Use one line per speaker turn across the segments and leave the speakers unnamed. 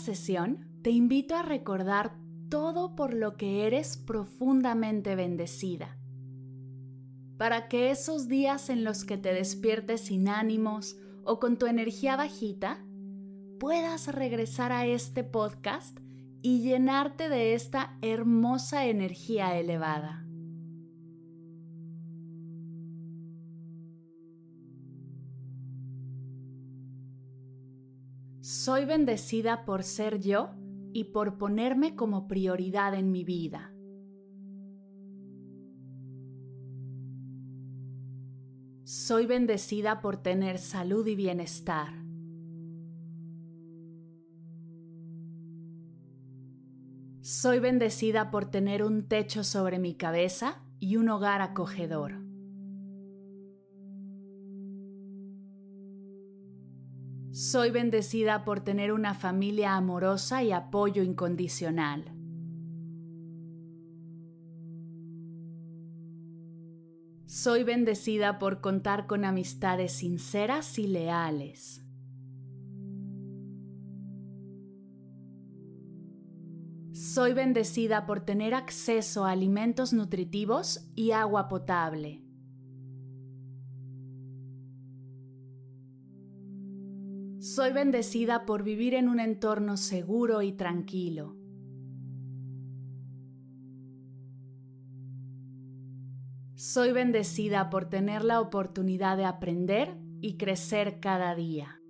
Sesión te invito a recordar todo por lo que eres profundamente bendecida. Para que esos días en los que te despiertes sin ánimos o con tu energía bajita, puedas regresar a este podcast y llenarte de esta hermosa energía elevada. Soy bendecida por ser yo y por ponerme como prioridad en mi vida. Soy bendecida por tener salud y bienestar. Soy bendecida por tener un techo sobre mi cabeza y un hogar acogedor. Soy bendecida por tener una familia amorosa y apoyo incondicional. Soy bendecida por contar con amistades sinceras y leales. Soy bendecida por tener acceso a alimentos nutritivos y agua potable. Soy bendecida por vivir en un entorno seguro y tranquilo. Soy bendecida por tener la oportunidad de aprender y crecer cada día.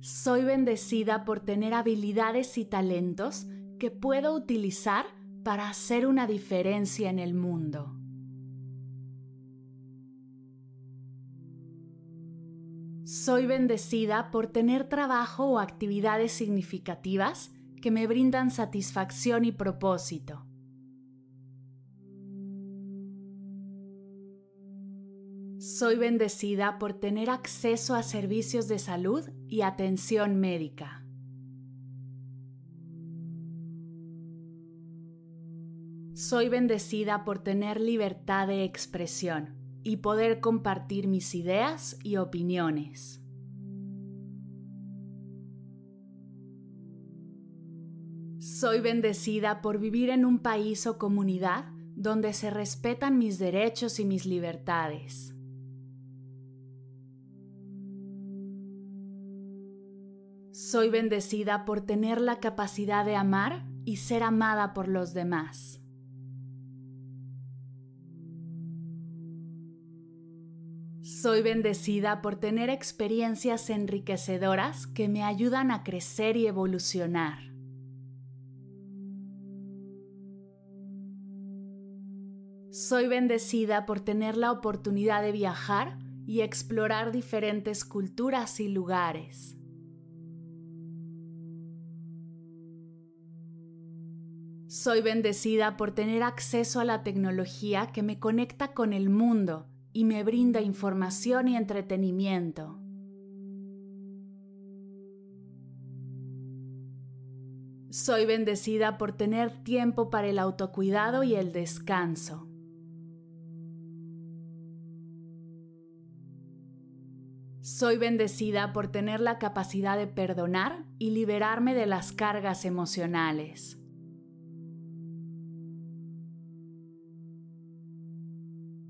Soy bendecida por tener habilidades y talentos que puedo utilizar para hacer una diferencia en el mundo. Soy bendecida por tener trabajo o actividades significativas que me brindan satisfacción y propósito. Soy bendecida por tener acceso a servicios de salud y atención médica. Soy bendecida por tener libertad de expresión y poder compartir mis ideas y opiniones. Soy bendecida por vivir en un país o comunidad donde se respetan mis derechos y mis libertades. Soy bendecida por tener la capacidad de amar y ser amada por los demás. Soy bendecida por tener experiencias enriquecedoras que me ayudan a crecer y evolucionar. Soy bendecida por tener la oportunidad de viajar y explorar diferentes culturas y lugares. Soy bendecida por tener acceso a la tecnología que me conecta con el mundo y me brinda información y entretenimiento. Soy bendecida por tener tiempo para el autocuidado y el descanso. Soy bendecida por tener la capacidad de perdonar y liberarme de las cargas emocionales.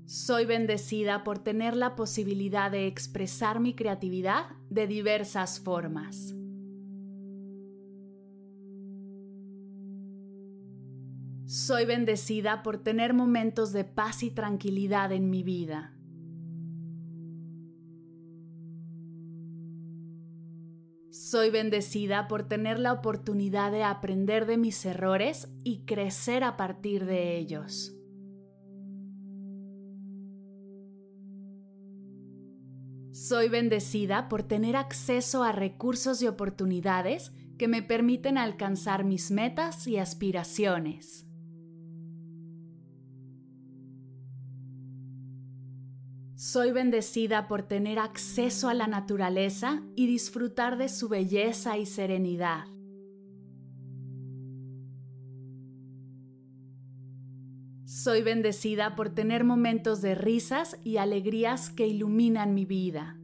Soy bendecida por tener la posibilidad de expresar mi creatividad de diversas formas. Soy bendecida por tener momentos de paz y tranquilidad en mi vida. Soy bendecida por tener la oportunidad de aprender de mis errores y crecer a partir de ellos. Soy bendecida por tener acceso a recursos y oportunidades que me permiten alcanzar mis metas y aspiraciones. Soy bendecida por tener acceso a la naturaleza y disfrutar de su belleza y serenidad. Soy bendecida por tener momentos de risas y alegrías que iluminan mi vida.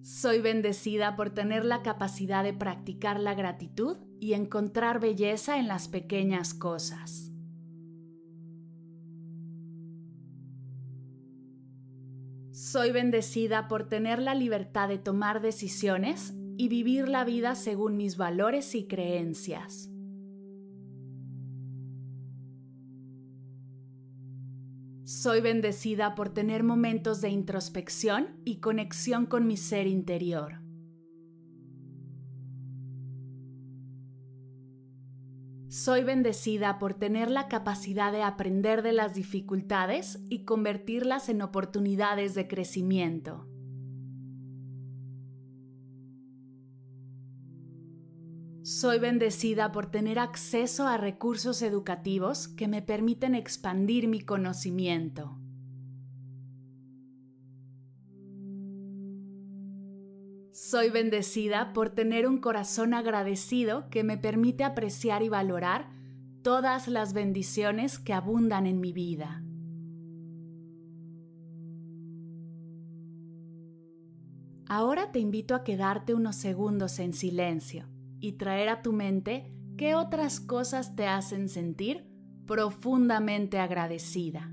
Soy bendecida por tener la capacidad de practicar la gratitud y encontrar belleza en las pequeñas cosas. Soy bendecida por tener la libertad de tomar decisiones y vivir la vida según mis valores y creencias. Soy bendecida por tener momentos de introspección y conexión con mi ser interior. Soy bendecida por tener la capacidad de aprender de las dificultades y convertirlas en oportunidades de crecimiento. Soy bendecida por tener acceso a recursos educativos que me permiten expandir mi conocimiento. Soy bendecida por tener un corazón agradecido que me permite apreciar y valorar todas las bendiciones que abundan en mi vida. Ahora te invito a quedarte unos segundos en silencio y traer a tu mente qué otras cosas te hacen sentir profundamente agradecida.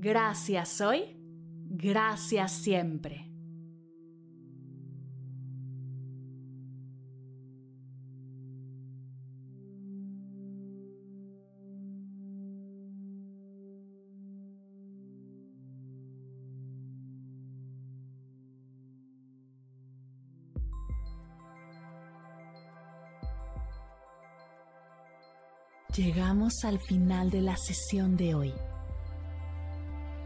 Gracias hoy, gracias siempre. Llegamos al final de la sesión de hoy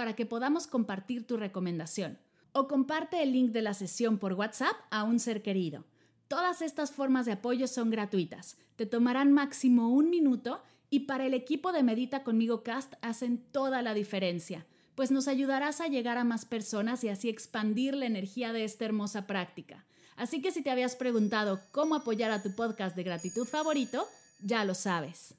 para que podamos compartir tu recomendación o comparte el link de la sesión por WhatsApp a un ser querido. Todas estas formas de apoyo son gratuitas, te tomarán máximo un minuto y para el equipo de Medita conmigo Cast hacen toda la diferencia, pues nos ayudarás a llegar a más personas y así expandir la energía de esta hermosa práctica. Así que si te habías preguntado cómo apoyar a tu podcast de gratitud favorito, ya lo sabes.